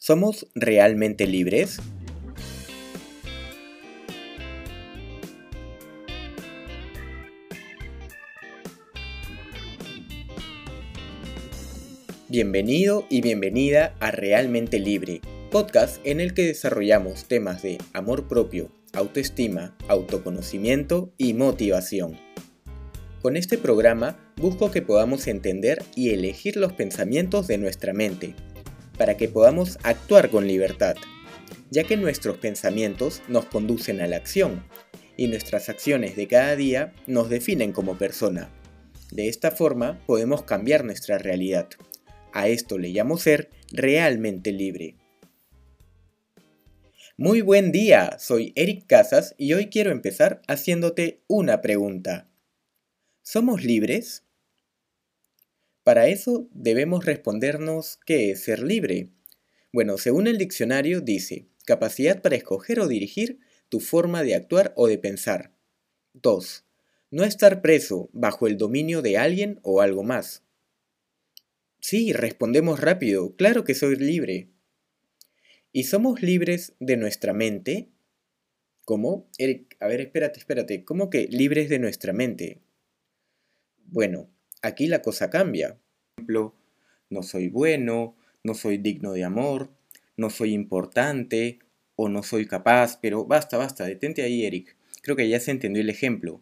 ¿Somos realmente libres? Bienvenido y bienvenida a Realmente Libre, podcast en el que desarrollamos temas de amor propio, autoestima, autoconocimiento y motivación. Con este programa busco que podamos entender y elegir los pensamientos de nuestra mente, para que podamos actuar con libertad, ya que nuestros pensamientos nos conducen a la acción y nuestras acciones de cada día nos definen como persona. De esta forma podemos cambiar nuestra realidad. A esto le llamo ser realmente libre. Muy buen día, soy Eric Casas y hoy quiero empezar haciéndote una pregunta. ¿Somos libres? Para eso debemos respondernos qué es ser libre. Bueno, según el diccionario dice, capacidad para escoger o dirigir tu forma de actuar o de pensar. 2. No estar preso bajo el dominio de alguien o algo más. Sí, respondemos rápido, claro que soy libre. ¿Y somos libres de nuestra mente? ¿Cómo? a ver, espérate, espérate, ¿cómo que libres de nuestra mente? Bueno, aquí la cosa cambia. Ejemplo, no soy bueno, no soy digno de amor, no soy importante o no soy capaz, pero basta, basta, detente ahí, Eric. Creo que ya se entendió el ejemplo.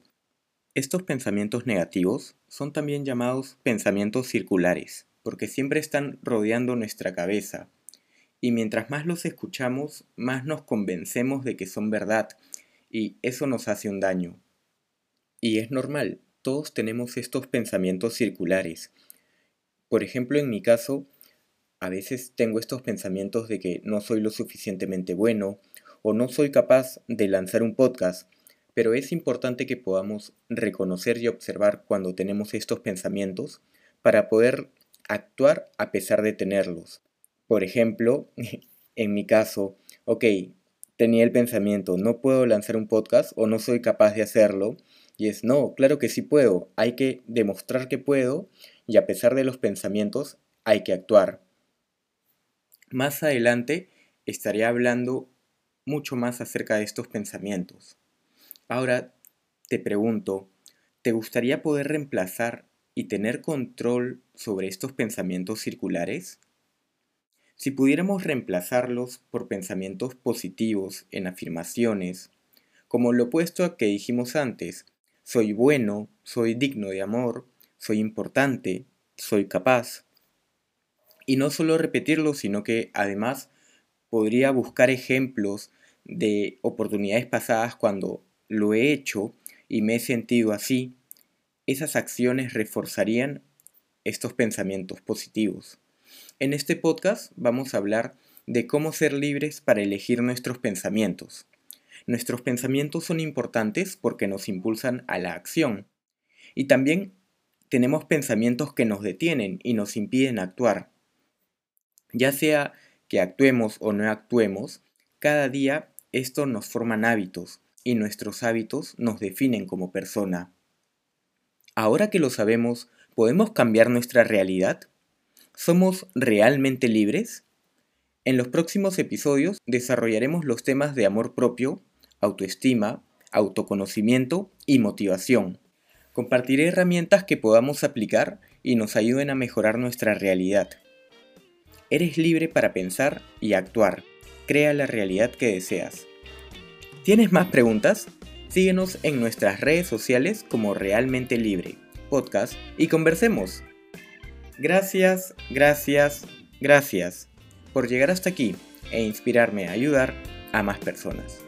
Estos pensamientos negativos son también llamados pensamientos circulares, porque siempre están rodeando nuestra cabeza. Y mientras más los escuchamos, más nos convencemos de que son verdad, y eso nos hace un daño. Y es normal, todos tenemos estos pensamientos circulares. Por ejemplo, en mi caso, a veces tengo estos pensamientos de que no soy lo suficientemente bueno o no soy capaz de lanzar un podcast, pero es importante que podamos reconocer y observar cuando tenemos estos pensamientos para poder actuar a pesar de tenerlos. Por ejemplo, en mi caso, ok, tenía el pensamiento, no puedo lanzar un podcast o no soy capaz de hacerlo, y es, no, claro que sí puedo, hay que demostrar que puedo y a pesar de los pensamientos hay que actuar. Más adelante estaré hablando mucho más acerca de estos pensamientos. Ahora te pregunto, ¿te gustaría poder reemplazar y tener control sobre estos pensamientos circulares? Si pudiéramos reemplazarlos por pensamientos positivos en afirmaciones, como lo opuesto a que dijimos antes, soy bueno, soy digno de amor, soy importante, soy capaz. Y no solo repetirlo, sino que además podría buscar ejemplos de oportunidades pasadas cuando lo he hecho y me he sentido así. Esas acciones reforzarían estos pensamientos positivos. En este podcast vamos a hablar de cómo ser libres para elegir nuestros pensamientos. Nuestros pensamientos son importantes porque nos impulsan a la acción. Y también tenemos pensamientos que nos detienen y nos impiden actuar. Ya sea que actuemos o no actuemos, cada día esto nos forman hábitos y nuestros hábitos nos definen como persona. Ahora que lo sabemos, ¿podemos cambiar nuestra realidad? ¿Somos realmente libres? En los próximos episodios desarrollaremos los temas de amor propio, autoestima, autoconocimiento y motivación. Compartiré herramientas que podamos aplicar y nos ayuden a mejorar nuestra realidad. Eres libre para pensar y actuar. Crea la realidad que deseas. ¿Tienes más preguntas? Síguenos en nuestras redes sociales como Realmente Libre, podcast y conversemos. Gracias, gracias, gracias por llegar hasta aquí e inspirarme a ayudar a más personas.